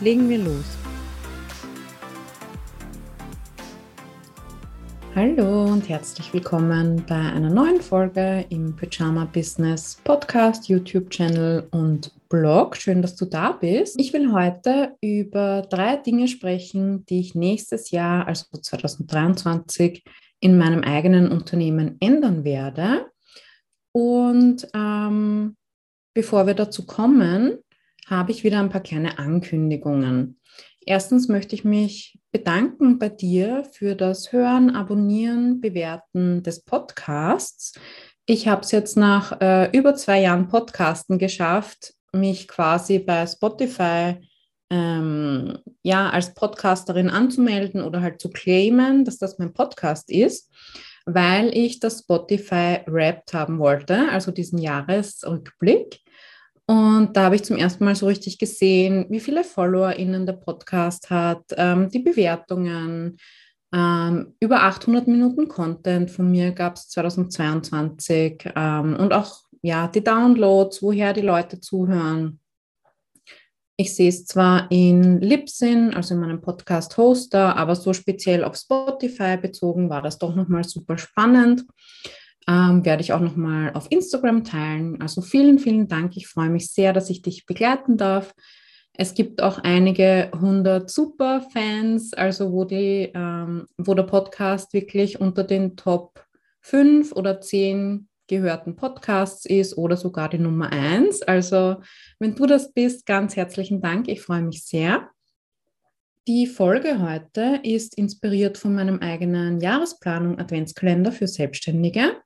legen wir los. Hallo und herzlich willkommen bei einer neuen Folge im Pyjama Business Podcast, YouTube-Channel und Blog. Schön, dass du da bist. Ich will heute über drei Dinge sprechen, die ich nächstes Jahr, also 2023, in meinem eigenen Unternehmen ändern werde. Und ähm, bevor wir dazu kommen, habe ich wieder ein paar kleine Ankündigungen. Erstens möchte ich mich bedanken bei dir für das Hören, Abonnieren, Bewerten des Podcasts. Ich habe es jetzt nach äh, über zwei Jahren Podcasten geschafft, mich quasi bei Spotify ähm, ja, als Podcasterin anzumelden oder halt zu claimen, dass das mein Podcast ist, weil ich das Spotify Wrapped haben wollte, also diesen Jahresrückblick. Und da habe ich zum ersten Mal so richtig gesehen, wie viele FollowerInnen der Podcast hat, ähm, die Bewertungen, ähm, über 800 Minuten Content. Von mir gab es 2022 ähm, und auch ja, die Downloads, woher die Leute zuhören. Ich sehe es zwar in Libsyn, also in meinem Podcast-Hoster, aber so speziell auf Spotify bezogen war das doch nochmal super spannend ähm, werde ich auch nochmal auf Instagram teilen. Also vielen, vielen Dank. Ich freue mich sehr, dass ich dich begleiten darf. Es gibt auch einige hundert Superfans, also wo, die, ähm, wo der Podcast wirklich unter den Top 5 oder 10 gehörten Podcasts ist oder sogar die Nummer 1. Also wenn du das bist, ganz herzlichen Dank. Ich freue mich sehr. Die Folge heute ist inspiriert von meinem eigenen Jahresplanung Adventskalender für Selbstständige.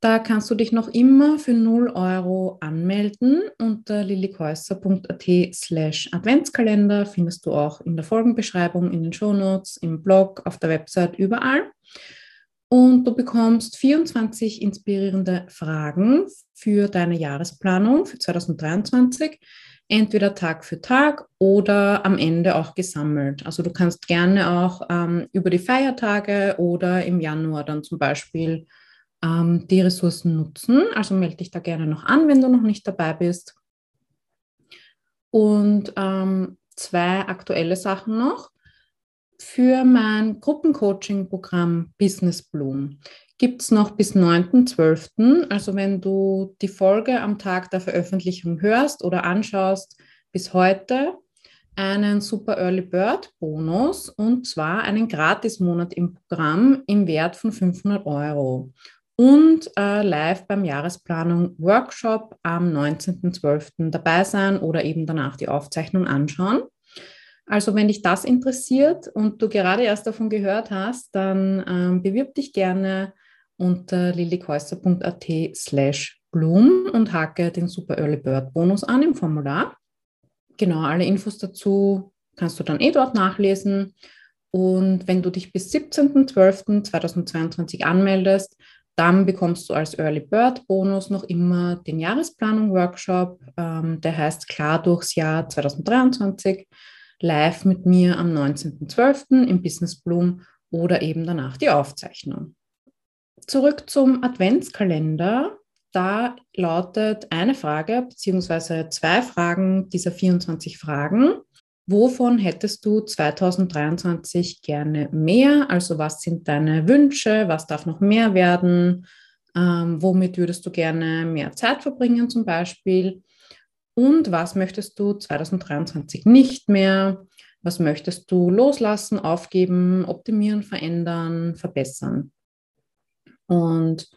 Da kannst du dich noch immer für 0 Euro anmelden. Unter lillikäusser.at slash Adventskalender findest du auch in der Folgenbeschreibung, in den Shownotes, im Blog, auf der Website, überall. Und du bekommst 24 inspirierende Fragen für deine Jahresplanung für 2023 entweder Tag für Tag oder am Ende auch gesammelt. Also du kannst gerne auch ähm, über die Feiertage oder im Januar dann zum Beispiel ähm, die Ressourcen nutzen. Also melde dich da gerne noch an, wenn du noch nicht dabei bist. Und ähm, zwei aktuelle Sachen noch. Für mein Gruppencoaching-Programm Business Bloom gibt es noch bis 9.12. Also wenn du die Folge am Tag der Veröffentlichung hörst oder anschaust, bis heute einen Super Early Bird Bonus und zwar einen Gratis-Monat im Programm im Wert von 500 Euro und äh, live beim Jahresplanung Workshop am 19.12. dabei sein oder eben danach die Aufzeichnung anschauen. Also wenn dich das interessiert und du gerade erst davon gehört hast, dann ähm, bewirb dich gerne unter lillikäuser.at slash Bloom und hake den Super Early Bird Bonus an im Formular. Genau, alle Infos dazu kannst du dann eh dort nachlesen. Und wenn du dich bis 17.12.2022 anmeldest, dann bekommst du als Early Bird Bonus noch immer den Jahresplanung Workshop. Ähm, der heißt Klar durchs Jahr 2023, live mit mir am 19.12. im Business Bloom oder eben danach die Aufzeichnung zurück zum Adventskalender. Da lautet eine Frage beziehungsweise zwei Fragen dieser 24 Fragen. Wovon hättest du 2023 gerne mehr? Also was sind deine Wünsche? Was darf noch mehr werden? Ähm, womit würdest du gerne mehr Zeit verbringen zum Beispiel? Und was möchtest du 2023 nicht mehr? Was möchtest du loslassen, aufgeben, optimieren, verändern, verbessern? Und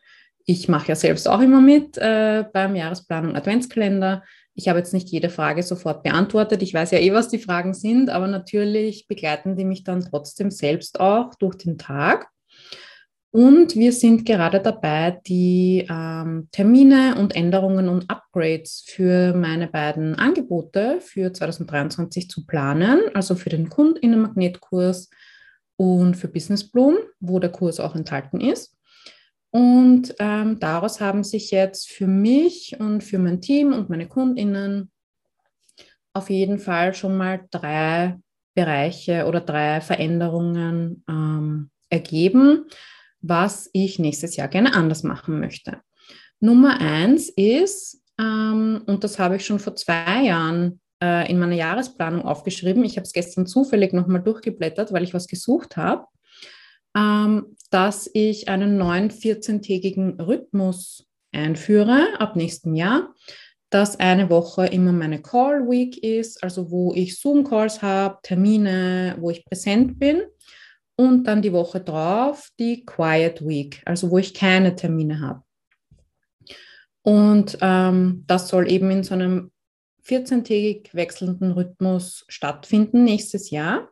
ich mache ja selbst auch immer mit äh, beim Jahresplanung Adventskalender. Ich habe jetzt nicht jede Frage sofort beantwortet. Ich weiß ja eh, was die Fragen sind, aber natürlich begleiten die mich dann trotzdem selbst auch durch den Tag. Und wir sind gerade dabei, die ähm, Termine und Änderungen und Upgrades für meine beiden Angebote für 2023 zu planen, also für den Kundinnenmagnetkurs und für Business Bloom, wo der Kurs auch enthalten ist. Und ähm, daraus haben sich jetzt für mich und für mein Team und meine Kundinnen auf jeden Fall schon mal drei Bereiche oder drei Veränderungen ähm, ergeben, was ich nächstes Jahr gerne anders machen möchte. Nummer eins ist, ähm, und das habe ich schon vor zwei Jahren äh, in meiner Jahresplanung aufgeschrieben, ich habe es gestern zufällig nochmal durchgeblättert, weil ich was gesucht habe, ähm, dass ich einen neuen 14-tägigen Rhythmus einführe ab nächstem Jahr dass eine Woche immer meine Call Week ist, also wo ich Zoom-Calls habe, Termine, wo ich präsent bin. Und dann die Woche drauf die Quiet Week, also wo ich keine Termine habe. Und ähm, das soll eben in so einem 14-tägig wechselnden Rhythmus stattfinden nächstes Jahr.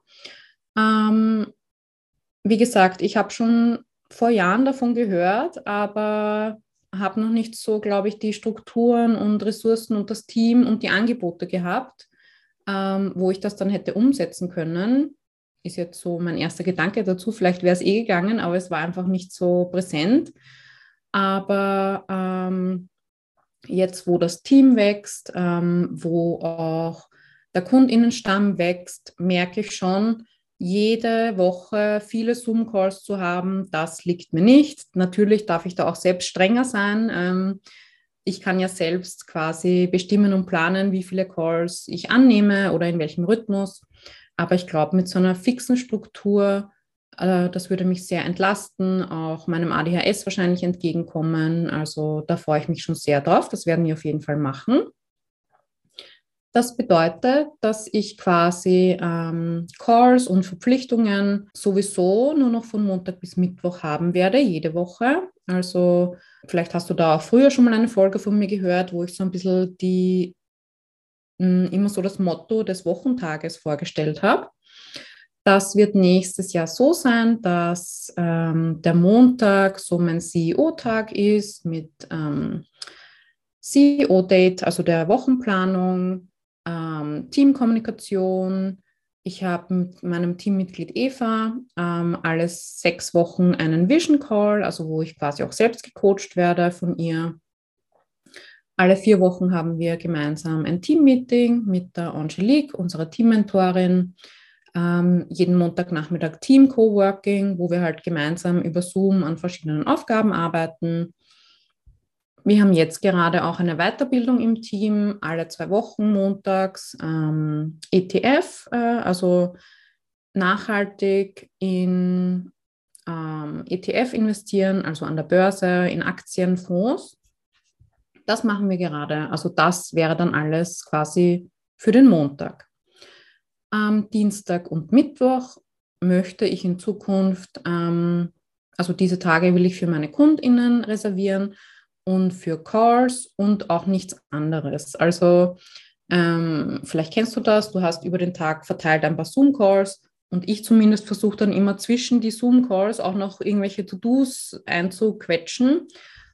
Ähm, wie gesagt, ich habe schon vor Jahren davon gehört, aber habe noch nicht so, glaube ich, die Strukturen und Ressourcen und das Team und die Angebote gehabt, ähm, wo ich das dann hätte umsetzen können. Ist jetzt so mein erster Gedanke dazu. Vielleicht wäre es eh gegangen, aber es war einfach nicht so präsent. Aber ähm, jetzt, wo das Team wächst, ähm, wo auch der Kundinnenstamm wächst, merke ich schon, jede Woche viele Zoom-Calls zu haben, das liegt mir nicht. Natürlich darf ich da auch selbst strenger sein. Ähm, ich kann ja selbst quasi bestimmen und planen, wie viele Calls ich annehme oder in welchem Rhythmus. Aber ich glaube, mit so einer fixen Struktur, äh, das würde mich sehr entlasten, auch meinem ADHS wahrscheinlich entgegenkommen. Also da freue ich mich schon sehr drauf. Das werden wir auf jeden Fall machen. Das bedeutet, dass ich quasi ähm, Calls und Verpflichtungen sowieso nur noch von Montag bis Mittwoch haben werde, jede Woche. Also vielleicht hast du da auch früher schon mal eine Folge von mir gehört, wo ich so ein bisschen die immer so das Motto des Wochentages vorgestellt habe. Das wird nächstes Jahr so sein, dass ähm, der Montag so mein CEO-Tag ist mit ähm, CEO-Date, also der Wochenplanung, ähm, Teamkommunikation. Ich habe mit meinem Teammitglied Eva ähm, alle sechs Wochen einen Vision Call, also wo ich quasi auch selbst gecoacht werde von ihr. Alle vier Wochen haben wir gemeinsam ein Teammeeting mit der Angelique, unserer Teammentorin. Ähm, jeden Montagnachmittag Team Coworking, wo wir halt gemeinsam über Zoom an verschiedenen Aufgaben arbeiten. Wir haben jetzt gerade auch eine Weiterbildung im Team, alle zwei Wochen montags, ähm, ETF, äh, also nachhaltig in ähm, ETF investieren, also an der Börse, in Aktien, Fonds. Das machen wir gerade. Also das wäre dann alles quasi für den Montag. Am Dienstag und Mittwoch möchte ich in Zukunft, ähm, also diese Tage will ich für meine Kundinnen reservieren und für Calls und auch nichts anderes. Also ähm, vielleicht kennst du das, du hast über den Tag verteilt ein paar Zoom-Calls und ich zumindest versuche dann immer zwischen die Zoom-Calls auch noch irgendwelche To-Dos einzuquetschen.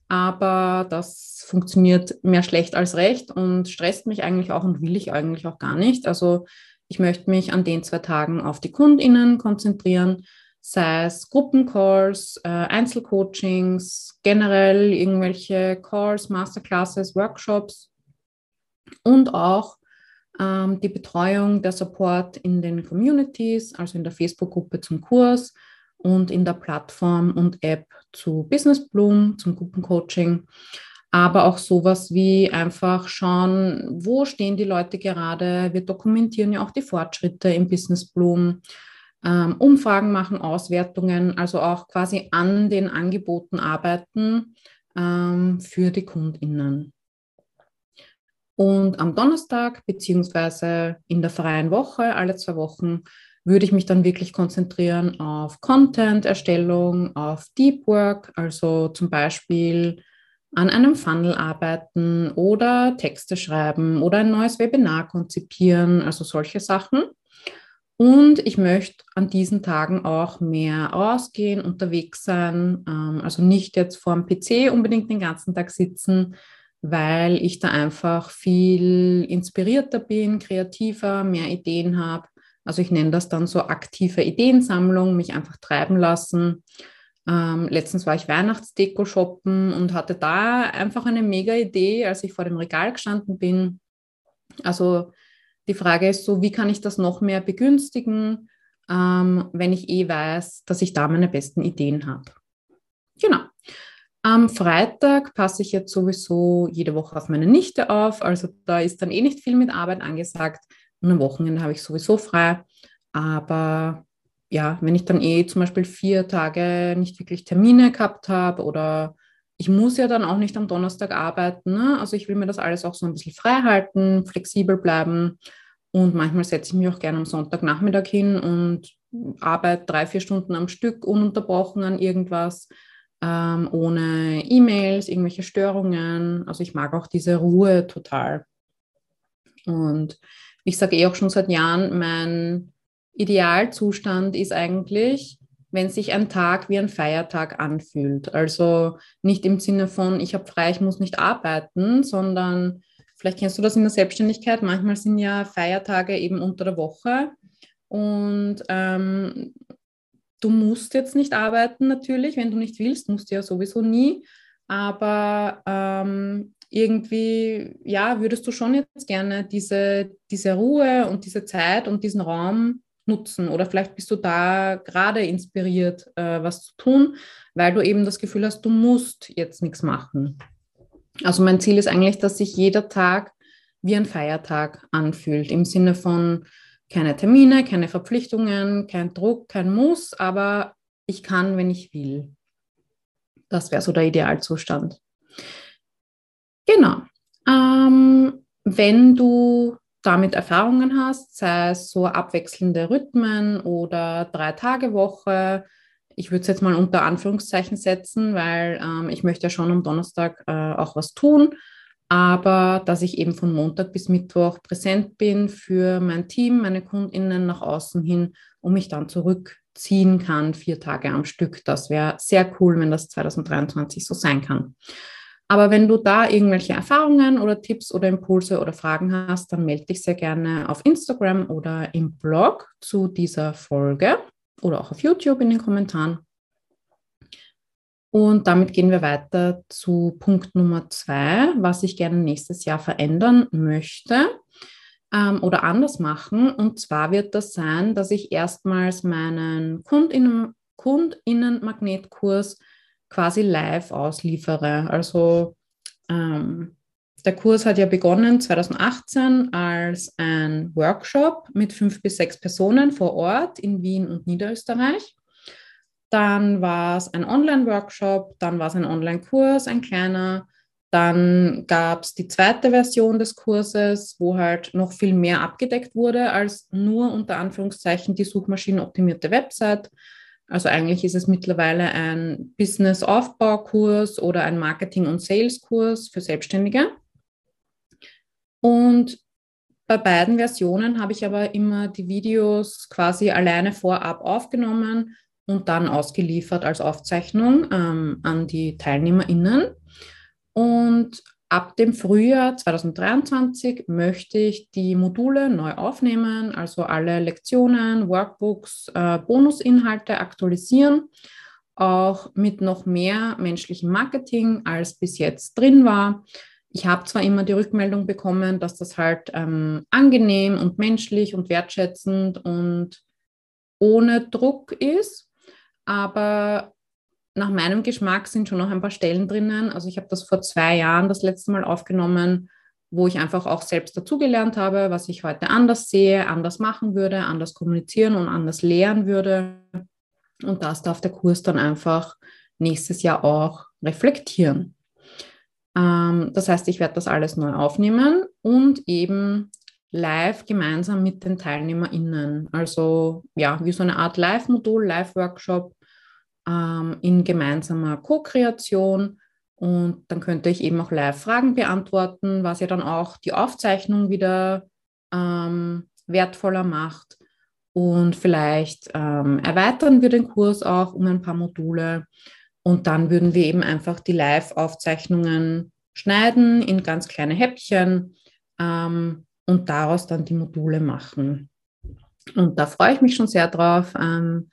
Aber das funktioniert mehr schlecht als recht und stresst mich eigentlich auch und will ich eigentlich auch gar nicht. Also ich möchte mich an den zwei Tagen auf die KundInnen konzentrieren sei es Gruppencalls, äh, Einzelcoachings, generell irgendwelche Calls, Masterclasses, Workshops und auch ähm, die Betreuung, der Support in den Communities, also in der Facebook-Gruppe zum Kurs und in der Plattform und App zu Business Bloom, zum Gruppencoaching. Aber auch sowas wie einfach schauen, wo stehen die Leute gerade. Wir dokumentieren ja auch die Fortschritte im Business Bloom ähm, Umfragen machen, Auswertungen, also auch quasi an den Angeboten arbeiten ähm, für die KundInnen. Und am Donnerstag beziehungsweise in der freien Woche, alle zwei Wochen, würde ich mich dann wirklich konzentrieren auf Content-Erstellung, auf Deep Work, also zum Beispiel an einem Funnel arbeiten oder Texte schreiben oder ein neues Webinar konzipieren, also solche Sachen. Und ich möchte an diesen Tagen auch mehr rausgehen, unterwegs sein, ähm, also nicht jetzt vor dem PC unbedingt den ganzen Tag sitzen, weil ich da einfach viel inspirierter bin, kreativer, mehr Ideen habe. Also ich nenne das dann so aktive Ideensammlung, mich einfach treiben lassen. Ähm, letztens war ich Weihnachtsdeko shoppen und hatte da einfach eine mega Idee, als ich vor dem Regal gestanden bin. Also die Frage ist so, wie kann ich das noch mehr begünstigen, ähm, wenn ich eh weiß, dass ich da meine besten Ideen habe. Genau. Am Freitag passe ich jetzt sowieso jede Woche auf meine Nichte auf. Also da ist dann eh nicht viel mit Arbeit angesagt. Und am Wochenende habe ich sowieso frei. Aber ja, wenn ich dann eh zum Beispiel vier Tage nicht wirklich Termine gehabt habe oder ich muss ja dann auch nicht am Donnerstag arbeiten. Ne? Also ich will mir das alles auch so ein bisschen frei halten, flexibel bleiben. Und manchmal setze ich mich auch gerne am Sonntagnachmittag hin und arbeite drei, vier Stunden am Stück ununterbrochen an irgendwas, ähm, ohne E-Mails, irgendwelche Störungen. Also ich mag auch diese Ruhe total. Und ich sage eh auch schon seit Jahren, mein Idealzustand ist eigentlich, wenn sich ein Tag wie ein Feiertag anfühlt. Also nicht im Sinne von, ich habe frei, ich muss nicht arbeiten, sondern vielleicht kennst du das in der Selbstständigkeit. Manchmal sind ja Feiertage eben unter der Woche und ähm, du musst jetzt nicht arbeiten natürlich, wenn du nicht willst, musst du ja sowieso nie. Aber ähm, irgendwie, ja, würdest du schon jetzt gerne diese, diese Ruhe und diese Zeit und diesen Raum nutzen oder vielleicht bist du da gerade inspiriert, äh, was zu tun, weil du eben das Gefühl hast, du musst jetzt nichts machen. Also mein Ziel ist eigentlich, dass sich jeder Tag wie ein Feiertag anfühlt, im Sinne von keine Termine, keine Verpflichtungen, kein Druck, kein Muss, aber ich kann, wenn ich will. Das wäre so der Idealzustand. Genau. Ähm, wenn du damit Erfahrungen hast, sei es so abwechselnde Rhythmen oder Drei-Tage-Woche. Ich würde es jetzt mal unter Anführungszeichen setzen, weil ähm, ich möchte ja schon am Donnerstag äh, auch was tun, aber dass ich eben von Montag bis Mittwoch präsent bin für mein Team, meine KundInnen nach außen hin und mich dann zurückziehen kann, vier Tage am Stück. Das wäre sehr cool, wenn das 2023 so sein kann. Aber wenn du da irgendwelche Erfahrungen oder Tipps oder Impulse oder Fragen hast, dann melde dich sehr gerne auf Instagram oder im Blog zu dieser Folge oder auch auf YouTube in den Kommentaren. Und damit gehen wir weiter zu Punkt Nummer zwei, was ich gerne nächstes Jahr verändern möchte ähm, oder anders machen. Und zwar wird das sein, dass ich erstmals meinen Kundinnen, Kundinnen-Magnetkurs quasi live ausliefere. Also ähm, der Kurs hat ja begonnen 2018 als ein Workshop mit fünf bis sechs Personen vor Ort in Wien und Niederösterreich. Dann war es ein Online-Workshop, dann war es ein Online-Kurs, ein kleiner. Dann gab es die zweite Version des Kurses, wo halt noch viel mehr abgedeckt wurde als nur unter Anführungszeichen die suchmaschinenoptimierte Website, also eigentlich ist es mittlerweile ein Business-Aufbaukurs oder ein Marketing- und Sales-Kurs für Selbstständige. Und bei beiden Versionen habe ich aber immer die Videos quasi alleine vorab aufgenommen und dann ausgeliefert als Aufzeichnung ähm, an die TeilnehmerInnen. Und Ab dem Frühjahr 2023 möchte ich die Module neu aufnehmen, also alle Lektionen, Workbooks, äh, Bonusinhalte aktualisieren, auch mit noch mehr menschlichem Marketing, als bis jetzt drin war. Ich habe zwar immer die Rückmeldung bekommen, dass das halt ähm, angenehm und menschlich und wertschätzend und ohne Druck ist, aber nach meinem Geschmack sind schon noch ein paar Stellen drinnen. Also ich habe das vor zwei Jahren das letzte Mal aufgenommen, wo ich einfach auch selbst dazugelernt habe, was ich heute anders sehe, anders machen würde, anders kommunizieren und anders lehren würde. Und das darf der Kurs dann einfach nächstes Jahr auch reflektieren. Ähm, das heißt, ich werde das alles neu aufnehmen und eben live gemeinsam mit den TeilnehmerInnen. Also ja, wie so eine Art Live-Modul, Live-Workshop, ähm, in gemeinsamer Co-Kreation. Und dann könnte ich eben auch live Fragen beantworten, was ja dann auch die Aufzeichnung wieder ähm, wertvoller macht. und vielleicht ähm, erweitern wir den Kurs auch um ein paar Module und dann würden wir eben einfach die Live-Aufzeichnungen schneiden in ganz kleine Häppchen ähm, und daraus dann die Module machen. Und da freue ich mich schon sehr drauf. Ähm,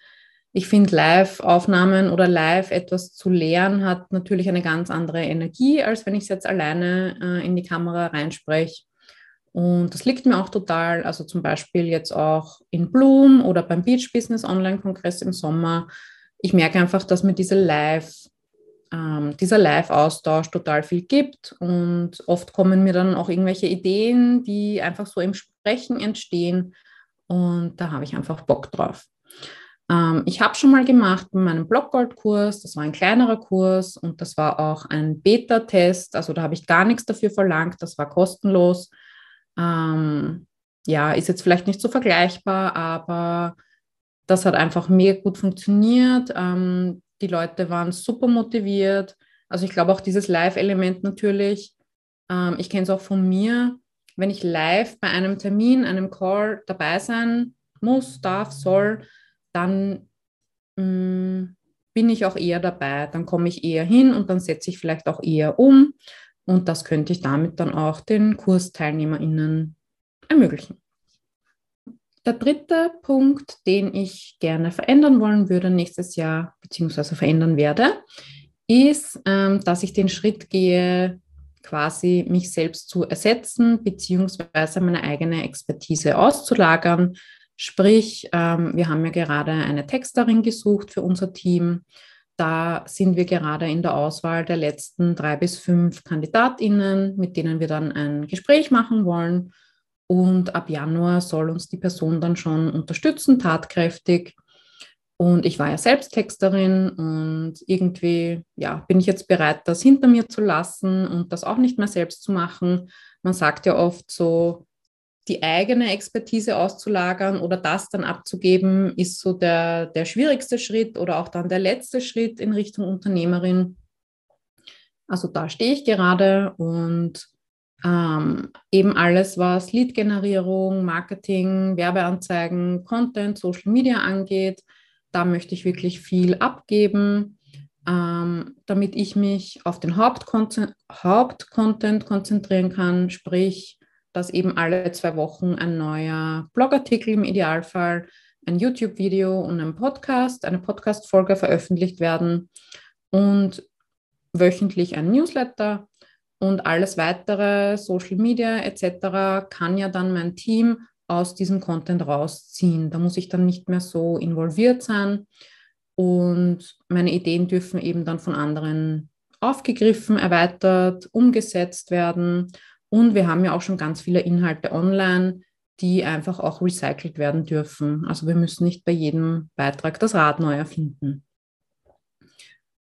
ich finde, Live-Aufnahmen oder live etwas zu lernen hat natürlich eine ganz andere Energie, als wenn ich es jetzt alleine äh, in die Kamera reinspreche. Und das liegt mir auch total. Also zum Beispiel jetzt auch in Bloom oder beim Beach Business Online-Kongress im Sommer. Ich merke einfach, dass mir diese Live, ähm, dieser Live-Austausch total viel gibt. Und oft kommen mir dann auch irgendwelche Ideen, die einfach so im Sprechen entstehen. Und da habe ich einfach Bock drauf. Ähm, ich habe schon mal gemacht bei meinem Blockgold-Kurs, das war ein kleinerer Kurs und das war auch ein Beta-Test, also da habe ich gar nichts dafür verlangt, das war kostenlos. Ähm, ja, ist jetzt vielleicht nicht so vergleichbar, aber das hat einfach mega gut funktioniert. Ähm, die Leute waren super motiviert. Also ich glaube auch dieses Live-Element natürlich. Ähm, ich kenne es auch von mir. Wenn ich live bei einem Termin, einem Call dabei sein muss, darf, soll, dann mh, mm, bin ich auch eher dabei. Dann komme ich eher hin und dann setze ich vielleicht auch eher um. Und das könnte ich damit dann auch den KursteilnehmerInnen ermöglichen. Der dritte Punkt, den ich gerne verändern wollen würde nächstes Jahr, beziehungsweise verändern werde, ist, ähm, dass ich den Schritt gehe, quasi mich selbst zu ersetzen, beziehungsweise meine eigene Expertise auszulagern Sprich, ähm, wir haben ja gerade eine Texterin gesucht für unser Team. Da sind wir gerade in der Auswahl der letzten drei bis fünf Kandidatinnen, mit denen wir dann ein Gespräch machen wollen. Und ab Januar soll uns die Person dann schon unterstützen, tatkräftig. Und ich war ja selbst Texterin und irgendwie ja, bin ich jetzt bereit, das hinter mir zu lassen und das auch nicht mehr selbst zu machen. Man sagt ja oft so, die eigene Expertise auszulagern oder das dann abzugeben, ist so der, der schwierigste Schritt oder auch dann der letzte Schritt in Richtung Unternehmerin. Also da stehe ich gerade und ähm, eben alles, was Lead-Generierung, Marketing, Werbeanzeigen, Content, Social Media angeht, da möchte ich wirklich viel abgeben, ähm, damit ich mich auf den Hauptcontent Haupt konzentrieren kann, sprich dass eben alle zwei Wochen ein neuer Blogartikel im Idealfall, ein YouTube-Video und ein Podcast, eine Podcast-Folge veröffentlicht werden und wöchentlich ein Newsletter und alles weitere, Social Media etc., kann ja dann mein Team aus diesem Content rausziehen. Da muss ich dann nicht mehr so involviert sein und meine Ideen dürfen eben dann von anderen aufgegriffen, erweitert, umgesetzt werden und wir haben ja auch schon ganz viele Inhalte online, die einfach auch recycelt werden dürfen. Also wir müssen nicht bei jedem Beitrag das Rad neu erfinden.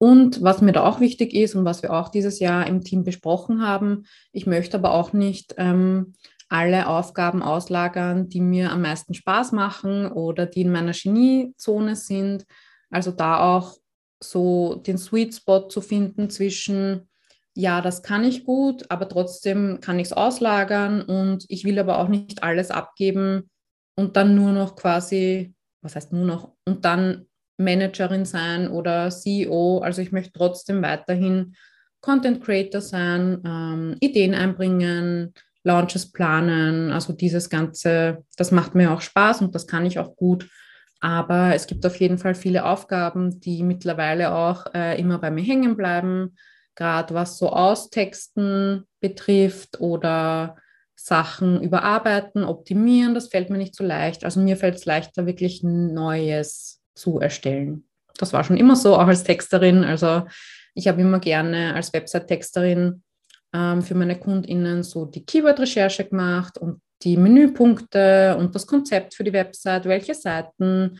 Und was mir da auch wichtig ist und was wir auch dieses Jahr im Team besprochen haben, ich möchte aber auch nicht ähm, alle Aufgaben auslagern, die mir am meisten Spaß machen oder die in meiner Geniezone sind. Also da auch so den Sweet Spot zu finden zwischen ja, das kann ich gut, aber trotzdem kann ich es auslagern und ich will aber auch nicht alles abgeben und dann nur noch quasi, was heißt nur noch, und dann Managerin sein oder CEO. Also ich möchte trotzdem weiterhin Content Creator sein, ähm, Ideen einbringen, Launches planen. Also dieses Ganze, das macht mir auch Spaß und das kann ich auch gut. Aber es gibt auf jeden Fall viele Aufgaben, die mittlerweile auch äh, immer bei mir hängen bleiben gerade was so Austexten betrifft oder Sachen überarbeiten, optimieren, das fällt mir nicht so leicht. Also mir fällt es leichter, wirklich Neues zu erstellen. Das war schon immer so, auch als Texterin. Also ich habe immer gerne als Website-Texterin ähm, für meine KundInnen so die Keyword-Recherche gemacht und die Menüpunkte und das Konzept für die Website, welche Seiten,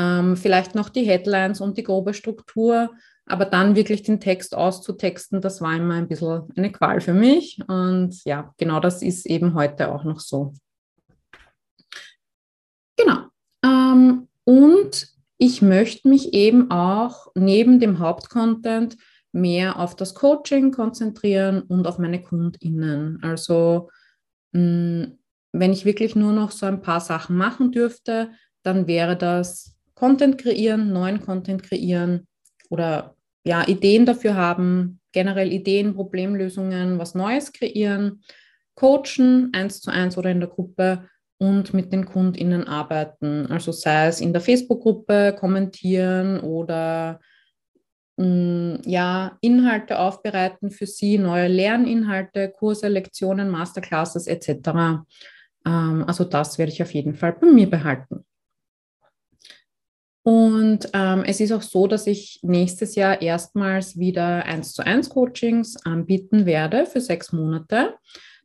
ähm, vielleicht noch die Headlines und die grobe Struktur. Aber dann wirklich den Text auszutexten, das war immer ein bisschen eine Qual für mich. Und ja, genau das ist eben heute auch noch so. Genau. Ähm, und ich möchte mich eben auch neben dem Hauptcontent mehr auf das Coaching konzentrieren und auf meine KundInnen. Also wenn ich wirklich nur noch so ein paar Sachen machen dürfte, dann wäre das Content kreieren, neuen Content kreieren oder ja, Ideen dafür haben, generell Ideen, Problemlösungen, was Neues kreieren, coachen, eins zu eins oder in der Gruppe und mit den KundInnen arbeiten. Also sei es in der Facebook-Gruppe kommentieren oder mh, mm, ja, Inhalte aufbereiten für sie, neue Lerninhalte, Kurse, Lektionen, Masterclasses etc. Ähm, also das werde ich auf jeden Fall bei mir behalten. Und ähm, es ist auch so, dass ich nächstes Jahr erstmals wieder 1 zu 1 Coachings anbieten werde für sechs Monate.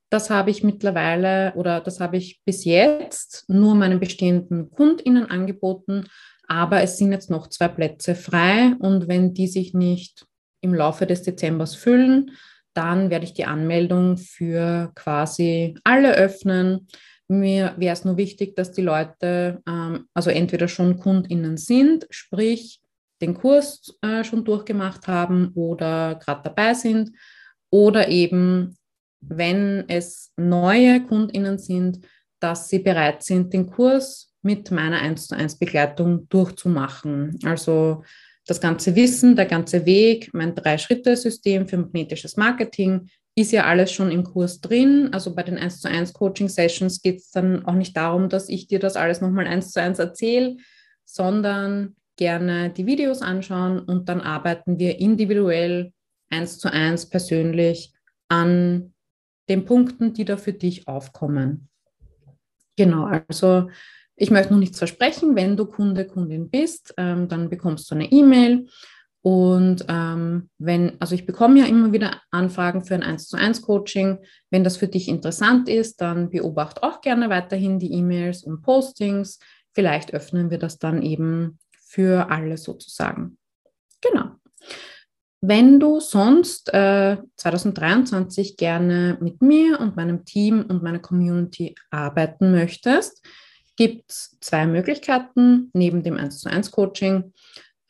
Das habe ich mittlerweile oder das habe ich bis jetzt nur meinen bestehenden KundInnen angeboten, aber es sind jetzt noch zwei Plätze frei und wenn die sich nicht im Laufe des Dezembers füllen, dann werde ich die Anmeldung für quasi alle öffnen. Mir wäre es nur wichtig, dass die Leute ähm, also entweder schon KundInnen sind, sprich den Kurs äh, schon durchgemacht haben oder gerade dabei sind oder eben, wenn es neue KundInnen sind, dass sie bereit sind, den Kurs mit meiner 1 zu 1 Begleitung durchzumachen. Also das ganze Wissen, der ganze Weg, mein Drei-Schritte-System für magnetisches Marketing, ist ja alles schon im Kurs drin. Also bei den 1 zu 1 Coaching Sessions geht es dann auch nicht darum, dass ich dir das alles nochmal 1 zu 1 erzähle, sondern gerne die Videos anschauen und dann arbeiten wir individuell 1 zu 1 persönlich an den Punkten, die da für dich aufkommen. Genau, also ich möchte noch nichts versprechen. Wenn du Kunde, Kundin bist, ähm, dann bekommst du eine E-Mail und ähm, wenn, also ich bekomme ja immer wieder Anfragen für ein 1 zu 1 Coaching. Wenn das für dich interessant ist, dann beobachte auch gerne weiterhin die E-Mails und Postings. Vielleicht öffnen wir das dann eben für alle sozusagen. Genau. Wenn du sonst äh, 2023 gerne mit mir und meinem Team und meiner Community arbeiten möchtest, gibt es zwei Möglichkeiten neben dem 1 zu 1 Coaching.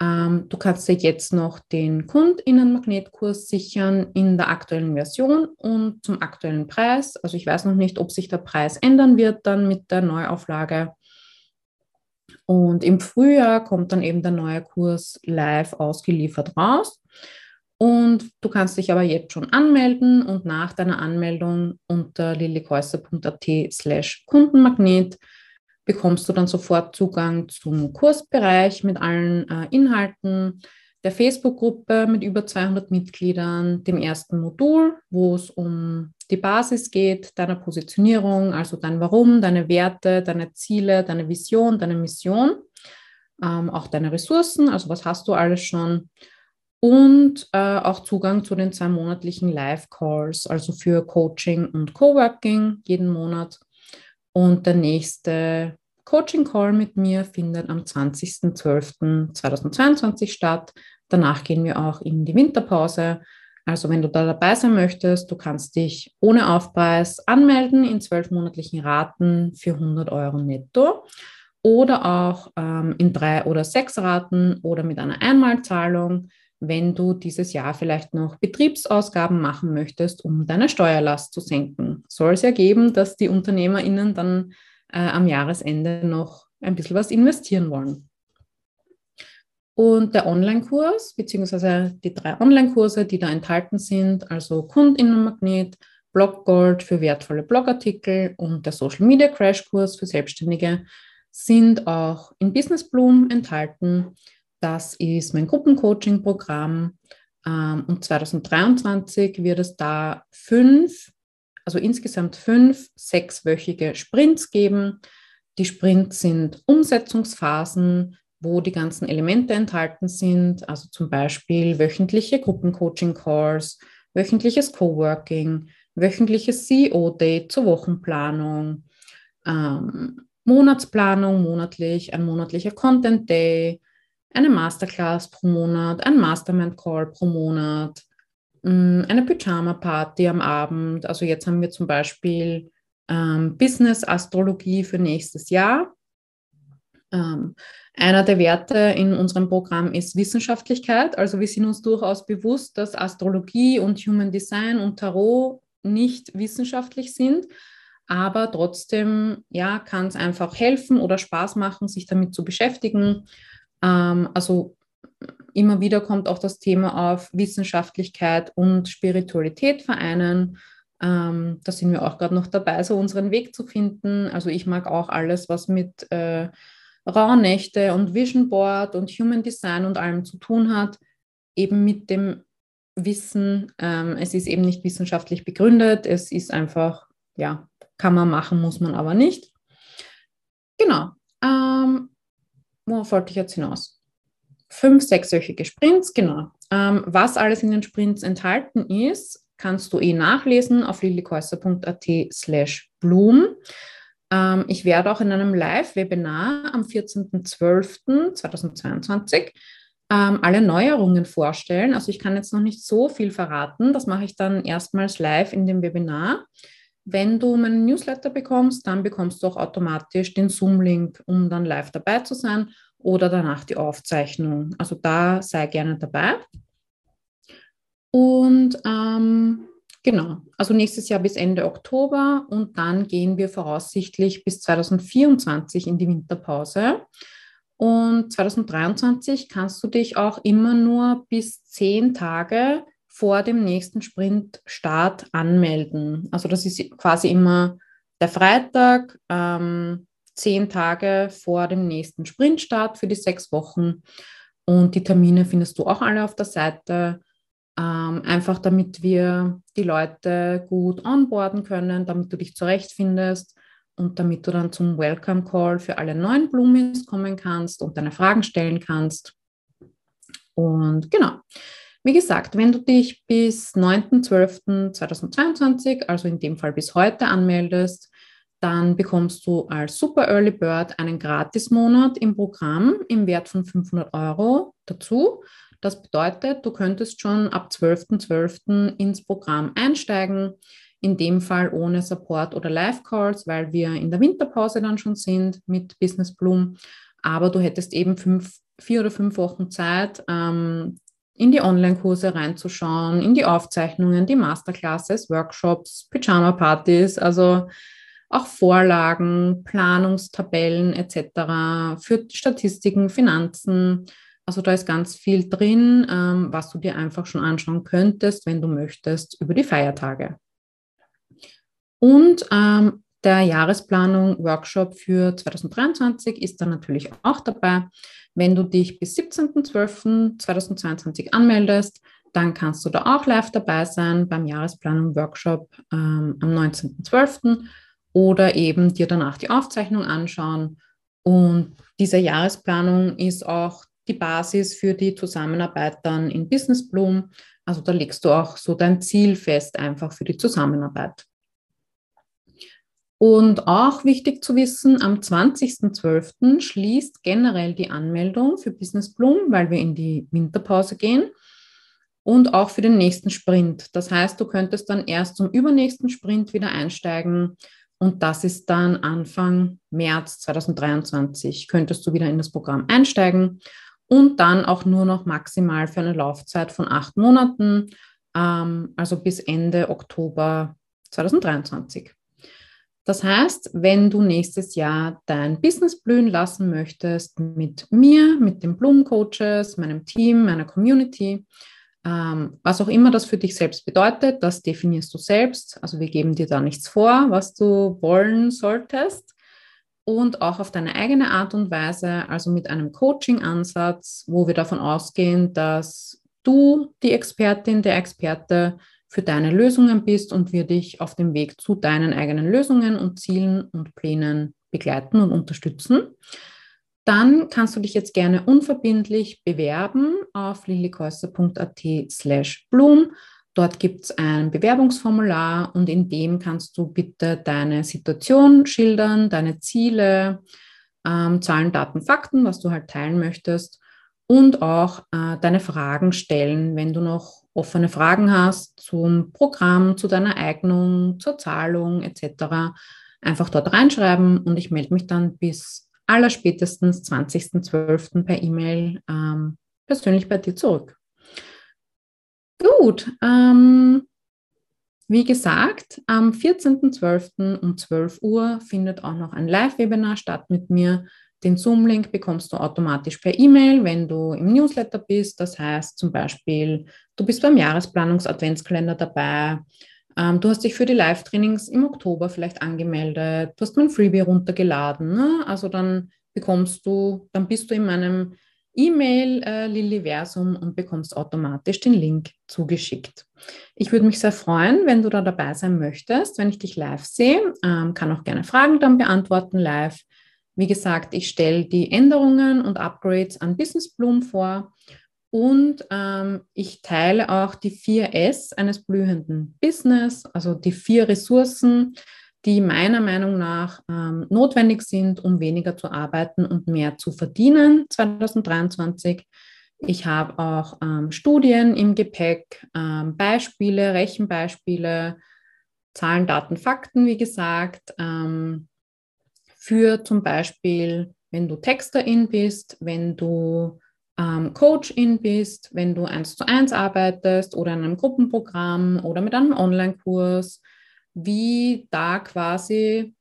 Ähm, du kannst dir jetzt noch den Kundinnenmagnetkurs sichern in der aktuellen Version und zum aktuellen Preis. Also ich weiß noch nicht, ob sich der Preis ändern wird dann mit der Neuauflage. Und im Frühjahr kommt dann eben der neue Kurs live ausgeliefert raus. Und du kannst dich aber jetzt schon anmelden und nach deiner Anmeldung unter lillikäuser.at slash Kundenmagnet bekommst du dann sofort Zugang zum Kursbereich mit allen äh, Inhalten, der Facebook-Gruppe mit über 200 Mitgliedern, dem ersten Modul, wo es um die Basis geht, deiner Positionierung, also dein Warum, deine Werte, deine Ziele, deine Vision, deine Mission, ähm, auch deine Ressourcen, also was hast du alles schon und äh, auch Zugang zu den zwei monatlichen Live-Calls, also für Coaching und Coworking jeden Monat und der nächste Coaching-Call mit mir findet am 20.12.2022 statt. Danach gehen wir auch in die Winterpause. Also wenn du da dabei sein möchtest, du kannst dich ohne Aufpreis anmelden in zwölf monatlichen Raten für 100 Euro netto oder auch ähm, in drei oder sechs Raten oder mit einer Einmalzahlung wenn du dieses Jahr vielleicht noch Betriebsausgaben machen möchtest, um deine Steuerlast zu senken. Soll es ja geben, dass die UnternehmerInnen dann äh, am Jahresende noch ein bisschen was investieren wollen. Und der Online-Kurs, beziehungsweise die drei Online-Kurse, die da enthalten sind, also Kundinnenmagnet, Bloggold für wertvolle Blogartikel und der Social Media Crash Kurs für Selbstständige, sind auch in Business Bloom enthalten. Das ist mein Gruppencoaching-Programm. Ähm, und 2023 wird es da fünf, also insgesamt fünf sechswöchige Sprints geben. Die Sprints sind Umsetzungsphasen, wo die ganzen Elemente enthalten sind, also zum Beispiel wöchentliche Gruppencoaching-Calls, wöchentliches Coworking, wöchentliches CEO-Date zur Wochenplanung, ähm, Monatsplanung monatlich, ein monatlicher Content Day, eine Masterclass pro Monat, ein Mastermind Call pro Monat, mm, eine Pyjama-Party am Abend. Also jetzt haben wir zum Beispiel ähm, Business-Astrologie für nächstes Jahr. Ähm, einer der Werte in unserem Programm ist Wissenschaftlichkeit. Also wir sind uns durchaus bewusst, dass Astrologie und Human Design und Tarot nicht wissenschaftlich sind. aber trotzdem ja, kann es einfach helfen oder Spaß machen, sich damit zu beschäftigen. Ähm, also immer wieder kommt auch das Thema auf Wissenschaftlichkeit und Spiritualität vereinen. Ähm, da sind wir auch gerade noch dabei, so unseren Weg zu finden. Also ich mag auch alles, was mit äh, Rauhnächte und Vision Board und Human Design und allem zu tun hat, eben mit dem Wissen. Ähm, es ist eben nicht wissenschaftlich begründet, es ist einfach, ja, kann man machen, muss man aber nicht. Genau. Worauf wollte ich jetzt hinaus? Fünf sechswöchige Sprints, genau. Ähm, was alles in den Sprints enthalten ist, kannst du eh nachlesen auf lilikäuser.at slash bloom. Ähm, ich werde auch in einem Live-Webinar am 14.12.2022 ähm, alle Neuerungen vorstellen. Also ich kann jetzt noch nicht so viel verraten. Das mache ich dann erstmals live in dem Webinar. Wenn du meinen Newsletter bekommst, dann bekommst du auch automatisch den Zoom-Link, um dann live dabei zu sein oder danach die Aufzeichnung. Also da sei gerne dabei. Und ähm, genau, also nächstes Jahr bis Ende Oktober und dann gehen wir voraussichtlich bis 2024 in die Winterpause. Und 2023 kannst du dich auch immer nur bis zehn Tage vor dem nächsten Sprintstart anmelden. Also das ist quasi immer der Freitag, ähm, zehn Tage vor dem nächsten Sprintstart für die sechs Wochen. Und die Termine findest du auch alle auf der Seite. Ähm, einfach damit wir die Leute gut onboarden können, damit du dich zurechtfindest und damit du dann zum Welcome Call für alle neuen Blumis kommen kannst und deine Fragen stellen kannst. Und genau. Wie gesagt, wenn du dich bis 9.12.2022, also in dem Fall bis heute, anmeldest, dann bekommst du als Super Early Bird einen Gratismonat im Programm im Wert von 500 Euro dazu. Das bedeutet, du könntest schon ab 12.12. .12. ins Programm einsteigen, in dem Fall ohne Support oder Live-Calls, weil wir in der Winterpause dann schon sind mit Business Bloom. Aber du hättest eben fünf, vier oder fünf Wochen Zeit, ähm, in die Online-Kurse reinzuschauen, in die Aufzeichnungen, die Masterclasses, Workshops, Pyjama-Partys, also auch Vorlagen, Planungstabellen etc. für Statistiken, Finanzen. Also da ist ganz viel drin, ähm, was du dir einfach schon anschauen könntest, wenn du möchtest, über die Feiertage. Und ähm, der Jahresplanung Workshop für 2023 ist dann natürlich auch dabei. Wenn du dich bis 17.12.2022 anmeldest, dann kannst du da auch live dabei sein beim Jahresplanung-Workshop ähm, am 19.12. oder eben dir danach die Aufzeichnung anschauen. Und diese Jahresplanung ist auch die Basis für die Zusammenarbeit dann in Business Bloom. Also da legst du auch so dein Ziel fest einfach für die Zusammenarbeit. Und auch wichtig zu wissen, am 20.12. schließt generell die Anmeldung für Business Bloom, weil wir in die Winterpause gehen und auch für den nächsten Sprint. Das heißt, du könntest dann erst zum übernächsten Sprint wieder einsteigen und das ist dann Anfang März 2023. Könntest du wieder in das Programm einsteigen und dann auch nur noch maximal für eine Laufzeit von acht Monaten, ähm, also bis Ende Oktober 2023. Das heißt, wenn du nächstes Jahr dein Business blühen lassen möchtest mit mir, mit den Blumencoaches, meinem Team, meiner Community, ähm, was auch immer das für dich selbst bedeutet, das definierst du selbst. Also wir geben dir da nichts vor, was du wollen solltest. Und auch auf deine eigene Art und Weise, also mit einem Coaching-Ansatz, wo wir davon ausgehen, dass du die Expertin, der Experte für deine Lösungen bist und wir dich auf dem Weg zu deinen eigenen Lösungen und Zielen und Plänen begleiten und unterstützen. Dann kannst du dich jetzt gerne unverbindlich bewerben auf lilikäuser.at slash bloom. Dort gibt es ein Bewerbungsformular und in dem kannst du bitte deine Situation schildern, deine Ziele, ähm, Zahlen, Daten, Fakten, was du halt teilen möchtest und auch äh, deine Fragen stellen, wenn du noch offene Fragen hast zum Programm, zu deiner Eignung, zur Zahlung etc., einfach dort reinschreiben und ich melde mich dann bis allerspätestens 20.12. per E-Mail ähm, persönlich bei dir zurück. Gut, ähm, Wie gesagt, am 14.12. um 12 Uhr findet auch noch ein Live-Webinar statt mit mir. Den Zoom-Link bekommst du automatisch per E-Mail, wenn du im Newsletter bist. Das heißt zum Beispiel, du bist beim Jahresplanungs-Adventskalender dabei. Ähm, du hast dich für die Live-Trainings im Oktober vielleicht angemeldet. Du hast mein Freebie runtergeladen. Ne? Also dann bekommst du, dann bist du in meinem E-Mail äh, Liliversum und bekommst automatisch den Link zugeschickt. Ich würde mich sehr freuen, wenn du da dabei sein möchtest, wenn ich dich live sehe. Ähm, kann auch gerne Fragen dann beantworten live. Wie gesagt, ich stelle die Änderungen und Upgrades an Business Bloom vor und ähm, ich teile auch die vier S eines blühenden Business, also die vier Ressourcen, die meiner Meinung nach ähm, notwendig sind, um weniger zu arbeiten und mehr zu verdienen 2023. Ich habe auch ähm, Studien im Gepäck, ähm, Beispiele, Rechenbeispiele, Zahlen, Daten, Fakten, wie gesagt, ähm, für zum Beispiel, wenn du Texterin bist, wenn du ähm, Coachin bist, wenn du eins zu eins arbeitest oder in einem Gruppenprogramm oder mit einem Online-Kurs, wie da quasi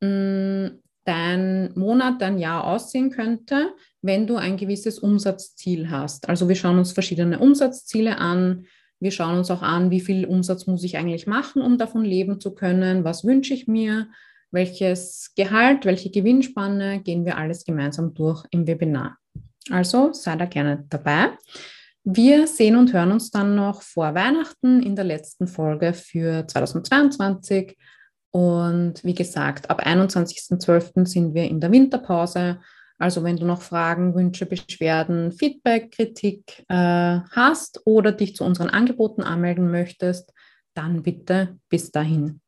mh, mm, dein Monat, dein Jahr aussehen könnte, wenn du ein gewisses Umsatzziel hast. Also wir schauen uns verschiedene Umsatzziele an. Wir schauen uns auch an, wie viel Umsatz muss ich eigentlich machen, um davon leben zu können, was wünsche ich mir, welches Gehalt, welche Gewinnspanne, gehen wir alles gemeinsam durch im Webinar. Also sei da gerne dabei. Wir sehen und hören uns dann noch vor Weihnachten in der letzten Folge für 2022. Und wie gesagt, ab 21.12. sind wir in der Winterpause. Also wenn du noch Fragen, Wünsche, Beschwerden, Feedback, Kritik äh, hast oder dich zu unseren Angeboten anmelden möchtest, dann bitte bis dahin.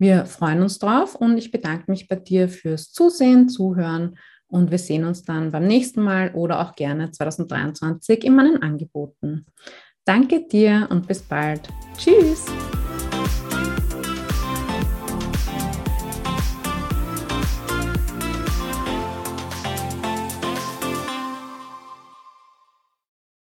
Wir freuen uns drauf und ich bedanke mich bei dir fürs Zusehen, Zuhören und wir sehen uns dann beim nächsten Mal oder auch gerne 2023 in meinen Angeboten. Danke dir und bis bald. Tschüss.